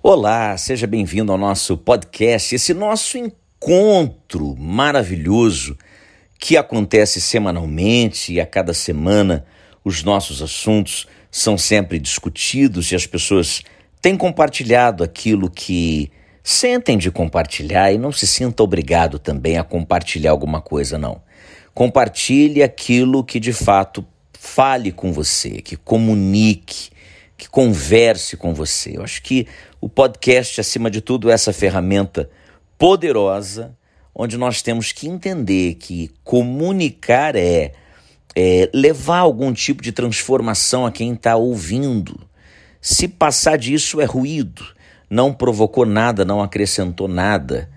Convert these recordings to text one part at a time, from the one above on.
Olá, seja bem-vindo ao nosso podcast, esse nosso encontro maravilhoso que acontece semanalmente e a cada semana os nossos assuntos são sempre discutidos e as pessoas têm compartilhado aquilo que sentem de compartilhar e não se sinta obrigado também a compartilhar alguma coisa, não. Compartilhe aquilo que de fato fale com você, que comunique, que converse com você. Eu acho que o podcast, acima de tudo, é essa ferramenta poderosa onde nós temos que entender que comunicar é, é levar algum tipo de transformação a quem está ouvindo. Se passar disso é ruído, não provocou nada, não acrescentou nada.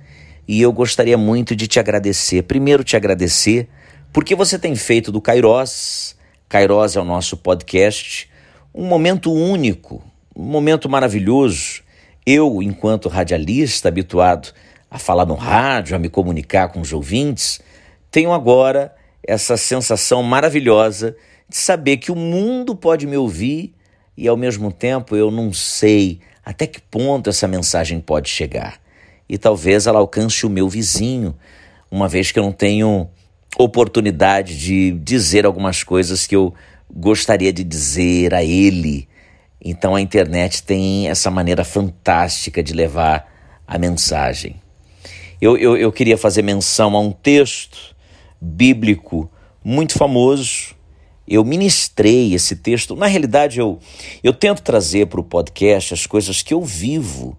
E eu gostaria muito de te agradecer. Primeiro, te agradecer porque você tem feito do Kairos, Kairos é o nosso podcast, um momento único, um momento maravilhoso. Eu, enquanto radialista habituado a falar no rádio, a me comunicar com os ouvintes, tenho agora essa sensação maravilhosa de saber que o mundo pode me ouvir e ao mesmo tempo eu não sei até que ponto essa mensagem pode chegar. E talvez ela alcance o meu vizinho, uma vez que eu não tenho oportunidade de dizer algumas coisas que eu gostaria de dizer a ele. Então a internet tem essa maneira fantástica de levar a mensagem. Eu, eu, eu queria fazer menção a um texto bíblico muito famoso. Eu ministrei esse texto. Na realidade, eu, eu tento trazer para o podcast as coisas que eu vivo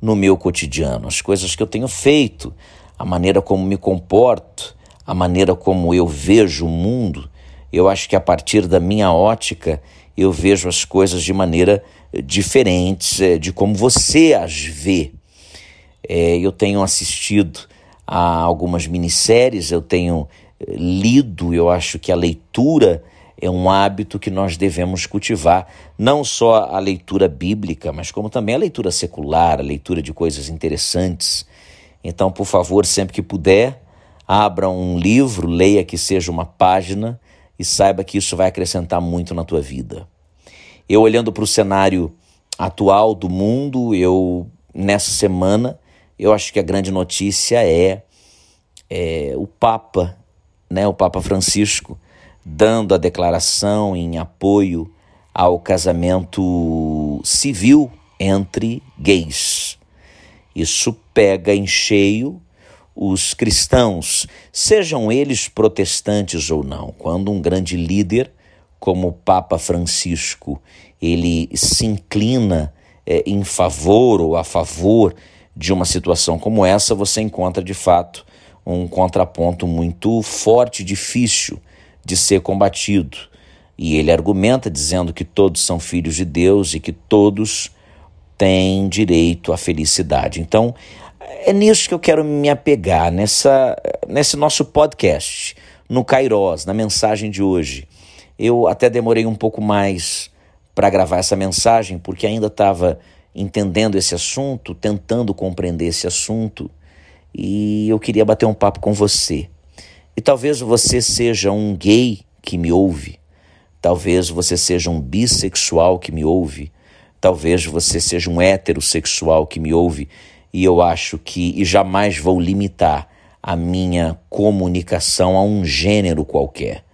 no meu cotidiano, as coisas que eu tenho feito, a maneira como me comporto, a maneira como eu vejo o mundo. Eu acho que a partir da minha ótica eu vejo as coisas de maneira diferente eh, de como você as vê. É, eu tenho assistido a algumas minisséries, eu tenho eh, lido, eu acho que a leitura é um hábito que nós devemos cultivar, não só a leitura bíblica, mas como também a leitura secular, a leitura de coisas interessantes. Então, por favor, sempre que puder, abra um livro, leia que seja uma página e saiba que isso vai acrescentar muito na tua vida. Eu olhando para o cenário atual do mundo, eu nessa semana, eu acho que a grande notícia é, é o Papa, né, o Papa Francisco, dando a declaração em apoio ao casamento civil entre gays. Isso pega em cheio os cristãos, sejam eles protestantes ou não, quando um grande líder como o Papa Francisco ele se inclina é, em favor ou a favor de uma situação como essa, você encontra de fato um contraponto muito forte, difícil de ser combatido. E ele argumenta dizendo que todos são filhos de Deus e que todos têm direito à felicidade. Então, é nisso que eu quero me apegar, nessa, nesse nosso podcast, no Kairos, na mensagem de hoje. Eu até demorei um pouco mais para gravar essa mensagem, porque ainda estava entendendo esse assunto, tentando compreender esse assunto, e eu queria bater um papo com você. E talvez você seja um gay que me ouve, talvez você seja um bissexual que me ouve, talvez você seja um heterossexual que me ouve e eu acho que e jamais vou limitar a minha comunicação a um gênero qualquer.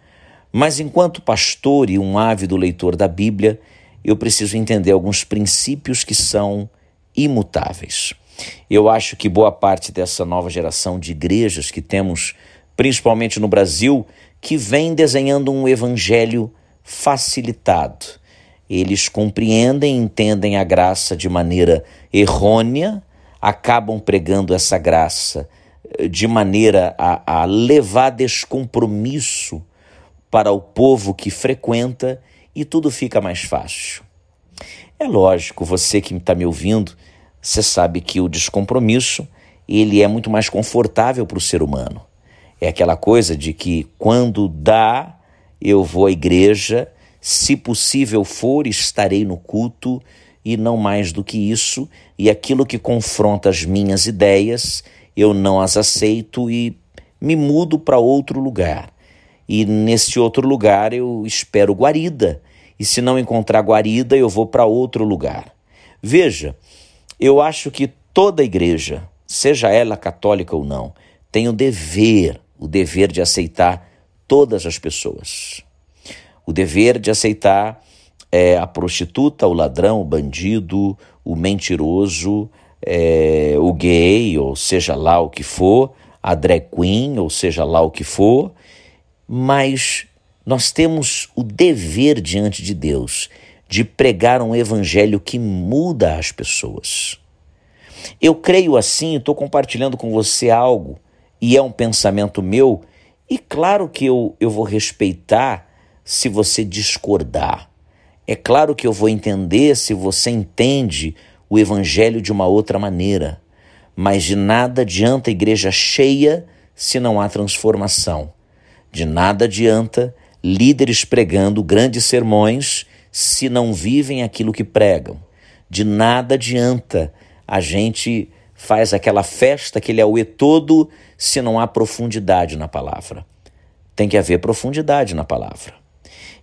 Mas enquanto pastor e um ávido leitor da Bíblia, eu preciso entender alguns princípios que são imutáveis. Eu acho que boa parte dessa nova geração de igrejas que temos, principalmente no Brasil, que vem desenhando um evangelho facilitado. Eles compreendem e entendem a graça de maneira errônea, acabam pregando essa graça eh, de maneira a, a levar descompromisso para o povo que frequenta e tudo fica mais fácil. É lógico, você que está me ouvindo, você sabe que o descompromisso ele é muito mais confortável para o ser humano. É aquela coisa de que quando dá, eu vou à igreja, se possível for, estarei no culto, e não mais do que isso, e aquilo que confronta as minhas ideias, eu não as aceito e me mudo para outro lugar. E nesse outro lugar eu espero guarida, e se não encontrar guarida, eu vou para outro lugar. Veja, Eu acho que toda igreja, seja ela católica ou não, tem o dever, o dever de aceitar todas as pessoas. O dever de aceitar é, a prostituta, o ladrão, o bandido, o mentiroso, é, o gay, ou seja lá o que for, a drag queen, ou seja lá o que for, mas nós temos o dever diante de Deus de pregar um evangelho que muda as pessoas. Eu creio assim, estou compartilhando com você algo, e é um pensamento meu, e claro que eu, eu vou respeitar se você discordar. É claro que eu vou entender se você entende o evangelho de uma outra maneira. Mas de nada adianta igreja cheia se não há transformação. De nada adianta líderes pregando grandes sermões se não vivem aquilo que pregam. De nada adianta a gente faz aquela festa, aquele auê todo, se não há profundidade na palavra. Tem que haver profundidade na palavra.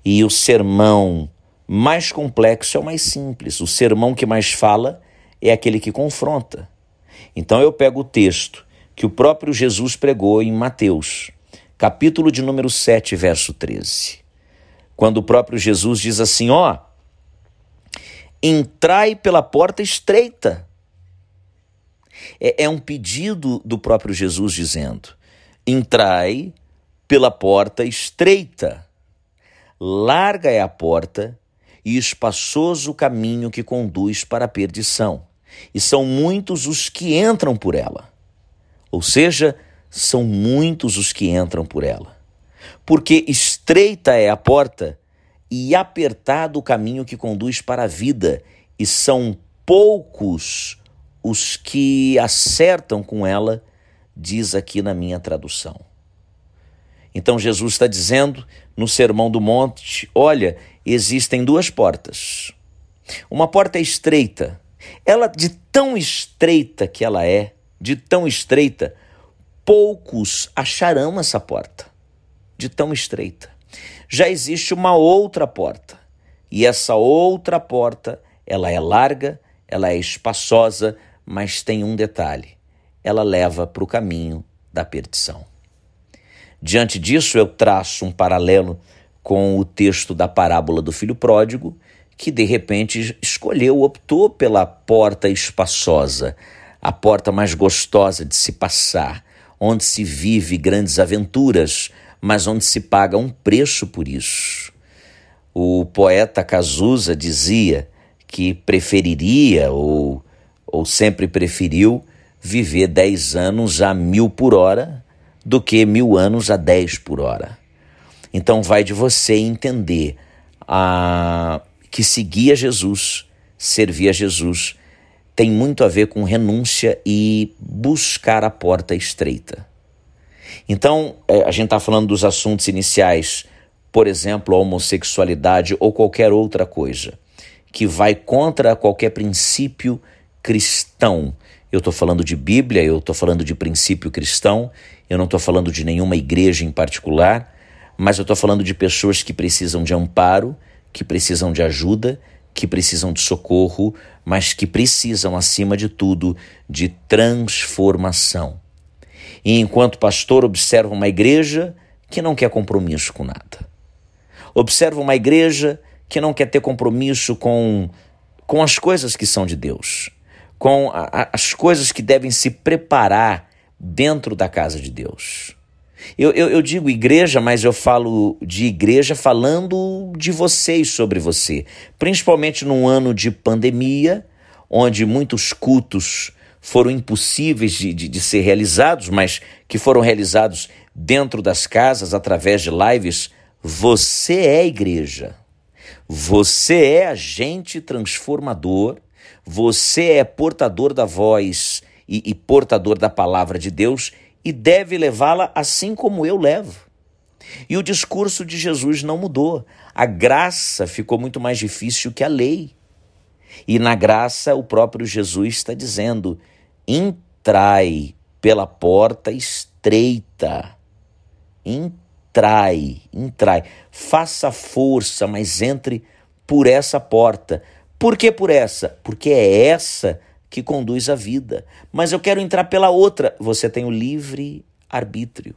E o sermão mais complexo é o mais simples. O sermão que mais fala é aquele que confronta. Então eu pego o texto que o próprio Jesus pregou em Mateus, capítulo de número 7, verso 13. Quando o próprio Jesus diz assim: Ó, entrai pela porta estreita. É, é um pedido do próprio Jesus dizendo: entrai pela porta estreita. Larga é a porta e espaçoso caminho que conduz para a perdição e são muitos os que entram por ela. Ou seja, são muitos os que entram por ela. Porque estreita é a porta e apertado o caminho que conduz para a vida, e são poucos os que acertam com ela, diz aqui na minha tradução. Então Jesus está dizendo no Sermão do Monte: olha, existem duas portas. Uma porta é estreita, ela, de tão estreita que ela é, de tão estreita, poucos acharão essa porta. De tão estreita. Já existe uma outra porta. E essa outra porta, ela é larga, ela é espaçosa, mas tem um detalhe: ela leva para o caminho da perdição. Diante disso, eu traço um paralelo com o texto da parábola do filho pródigo que de repente escolheu, optou pela porta espaçosa, a porta mais gostosa de se passar, onde se vive grandes aventuras, mas onde se paga um preço por isso. O poeta Cazuza dizia que preferiria ou, ou sempre preferiu viver dez anos a mil por hora do que mil anos a dez por hora. Então vai de você entender a que seguir a Jesus, servir a Jesus, tem muito a ver com renúncia e buscar a porta estreita. Então, é, a gente está falando dos assuntos iniciais, por exemplo, a homossexualidade ou qualquer outra coisa, que vai contra qualquer princípio cristão. Eu estou falando de Bíblia, eu estou falando de princípio cristão, eu não estou falando de nenhuma igreja em particular, mas eu estou falando de pessoas que precisam de amparo que precisam de ajuda, que precisam de socorro, mas que precisam, acima de tudo, de transformação. E enquanto pastor, observa uma igreja que não quer compromisso com nada. Observa uma igreja que não quer ter compromisso com, com as coisas que são de Deus, com a, as coisas que devem se preparar dentro da casa de Deus. Eu, eu, eu, digo igreja, mas eu falo de igreja falando de vocês sobre você. Principalmente num ano de pandemia, onde muitos cultos foram impossíveis de, de, de ser realizados, mas que foram realizados dentro das casas, através de lives. Você é igreja. Você é agente transformador. Você é portador da voz e, e portador da palavra de Deus e deve levá-la assim como eu levo. E o discurso de Jesus não mudou. A graça ficou muito mais difícil que a lei. E na graça, o próprio Jesus está dizendo: entrai pela porta estreita. Entrai, entrai. Faça força, mas entre por essa porta. Por que por essa? Porque é essa que conduz à vida. Mas eu quero entrar pela outra. Você tem o livre arbítrio.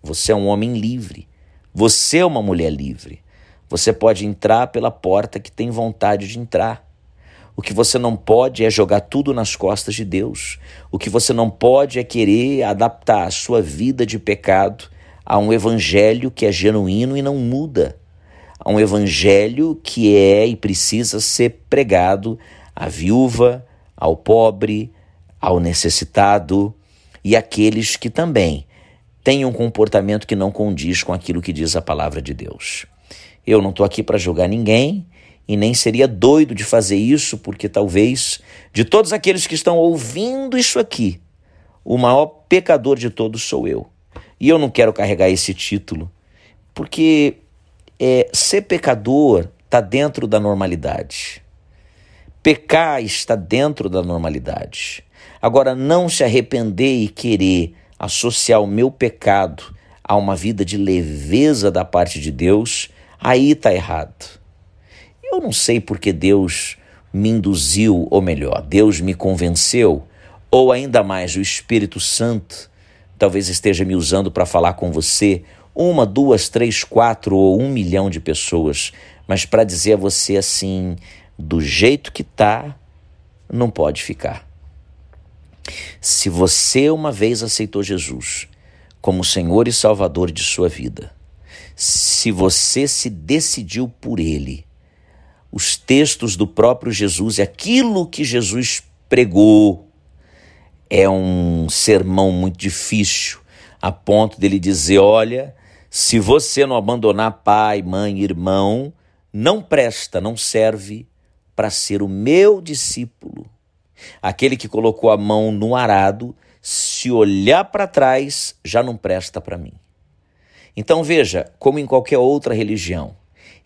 Você é um homem livre. Você é uma mulher livre. Você pode entrar pela porta que tem vontade de entrar. O que você não pode é jogar tudo nas costas de Deus. O que você não pode é querer adaptar a sua vida de pecado a um evangelho que é genuíno e não muda. A um evangelho que é e precisa ser pregado à viúva, ao pobre, ao necessitado e àqueles que também têm um comportamento que não condiz com aquilo que diz a palavra de Deus. Eu não estou aqui para julgar ninguém e nem seria doido de fazer isso, porque talvez de todos aqueles que estão ouvindo isso aqui, o maior pecador de todos sou eu. E eu não quero carregar esse título, porque é, ser pecador está dentro da normalidade. Pecar está dentro da normalidade. Agora, não se arrepender e querer associar o meu pecado a uma vida de leveza da parte de Deus, aí está errado. Eu não sei porque Deus me induziu, ou melhor, Deus me convenceu, ou ainda mais, o Espírito Santo talvez esteja me usando para falar com você, uma, duas, três, quatro ou um milhão de pessoas, mas para dizer a você assim, do jeito que tá, não pode ficar. Se você uma vez aceitou Jesus como Senhor e Salvador de sua vida, se você se decidiu por Ele, os textos do próprio Jesus e aquilo que Jesus pregou. É um sermão muito difícil, a ponto dele dizer: olha, se você não abandonar pai, mãe, irmão, não presta, não serve para ser o meu discípulo. Aquele que colocou a mão no arado, se olhar para trás, já não presta para mim. Então veja, como em qualquer outra religião,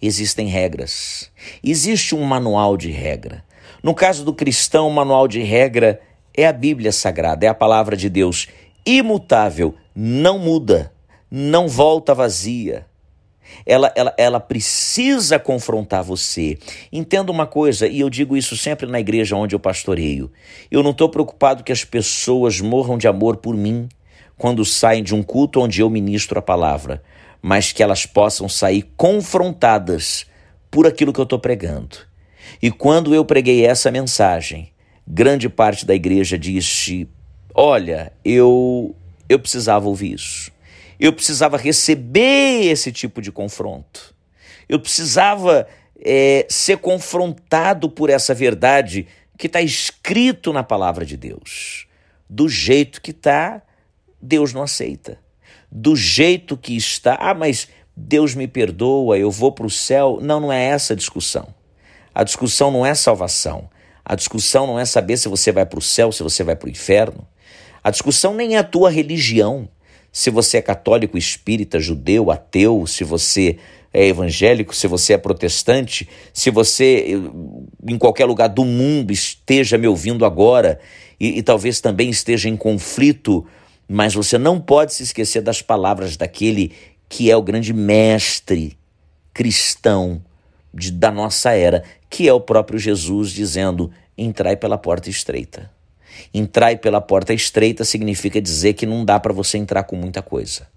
existem regras. Existe um manual de regra. No caso do cristão, o manual de regra é a Bíblia Sagrada, é a palavra de Deus, imutável, não muda, não volta vazia. Ela, ela, ela precisa confrontar você. Entenda uma coisa, e eu digo isso sempre na igreja onde eu pastoreio. Eu não estou preocupado que as pessoas morram de amor por mim quando saem de um culto onde eu ministro a palavra mas que elas possam sair confrontadas por aquilo que eu estou pregando. E quando eu preguei essa mensagem, grande parte da igreja disse: Olha, eu, eu precisava ouvir isso. Eu precisava receber esse tipo de confronto. Eu precisava é, ser confrontado por essa verdade que está escrito na palavra de Deus. Do jeito que está, Deus não aceita do jeito que está. Ah, mas Deus me perdoa, eu vou para o céu. Não, não é essa a discussão. A discussão não é salvação. A discussão não é saber se você vai para o céu, se você vai para o inferno. A discussão nem é a tua religião. Se você é católico, espírita, judeu, ateu, se você é evangélico, se você é protestante, se você em qualquer lugar do mundo esteja me ouvindo agora e, e talvez também esteja em conflito mas você não pode se esquecer das palavras daquele que é o grande mestre cristão de, da nossa era, que é o próprio Jesus dizendo: entrai pela porta estreita. Entrai pela porta estreita significa dizer que não dá para você entrar com muita coisa,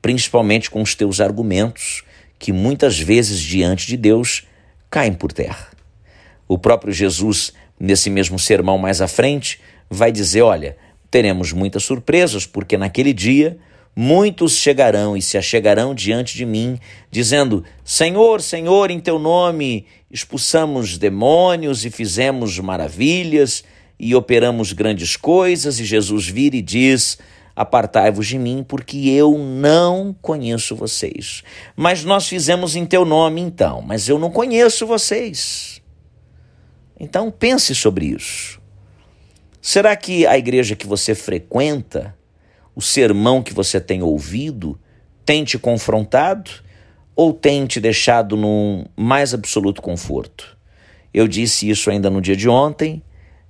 principalmente com os teus argumentos, que muitas vezes diante de Deus caem por terra. O próprio Jesus, nesse mesmo sermão mais à frente, vai dizer: olha, teremos muitas surpresas, porque naquele dia muitos chegarão e se achegarão diante de mim, dizendo: Senhor, Senhor, em teu nome expulsamos demônios e fizemos maravilhas e operamos grandes coisas. E Jesus vira e diz: Apartai-vos de mim, porque eu não conheço vocês. Mas nós fizemos em teu nome, então, mas eu não conheço vocês. Então pense sobre isso. Será que a igreja que você frequenta, o sermão que você tem ouvido, tem te confrontado ou tem te deixado num mais absoluto conforto? Eu disse isso ainda no dia de ontem.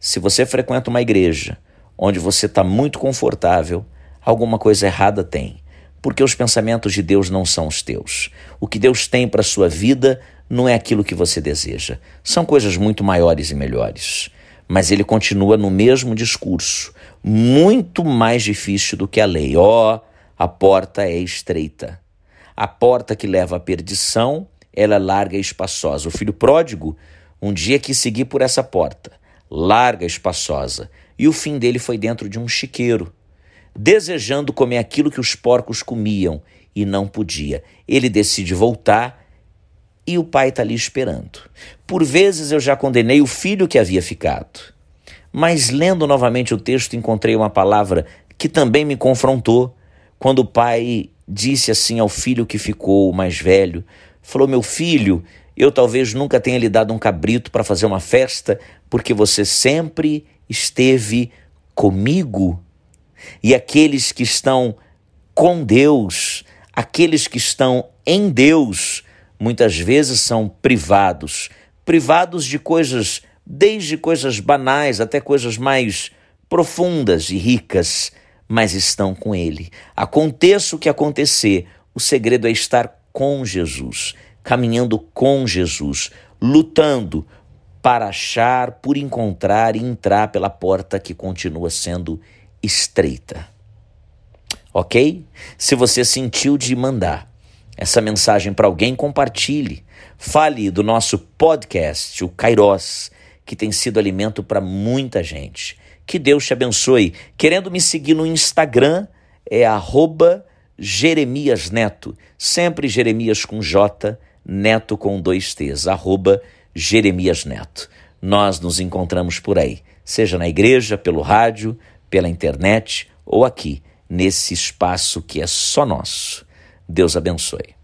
Se você frequenta uma igreja onde você está muito confortável, alguma coisa errada tem. Porque os pensamentos de Deus não são os teus. O que Deus tem para a sua vida não é aquilo que você deseja. São coisas muito maiores e melhores. Mas ele continua no mesmo discurso, muito mais difícil do que a lei. Ó, oh, a porta é estreita. A porta que leva à perdição, ela é larga e espaçosa. O filho pródigo um dia quis seguir por essa porta, larga espaçosa, e o fim dele foi dentro de um chiqueiro, desejando comer aquilo que os porcos comiam e não podia. Ele decide voltar e o pai está ali esperando. Por vezes eu já condenei o filho que havia ficado, mas lendo novamente o texto encontrei uma palavra que também me confrontou quando o pai disse assim ao filho que ficou, mais velho: falou, meu filho. Eu talvez nunca tenha lhe dado um cabrito para fazer uma festa, porque você sempre esteve comigo. E aqueles que estão com Deus, aqueles que estão em Deus, muitas vezes são privados privados de coisas, desde coisas banais até coisas mais profundas e ricas, mas estão com Ele. Aconteça o que acontecer, o segredo é estar com Jesus, caminhando com Jesus, lutando para achar, por encontrar e entrar pela porta que continua sendo estreita. Ok? Se você sentiu de mandar essa mensagem para alguém, compartilhe. Fale do nosso podcast, o Kairos, que tem sido alimento para muita gente. Que Deus te abençoe. Querendo me seguir no Instagram, é arroba Jeremias Neto. Sempre Jeremias com J, Neto com dois T's. Arroba Jeremias Neto. Nós nos encontramos por aí, seja na igreja, pelo rádio, pela internet ou aqui, nesse espaço que é só nosso. Deus abençoe.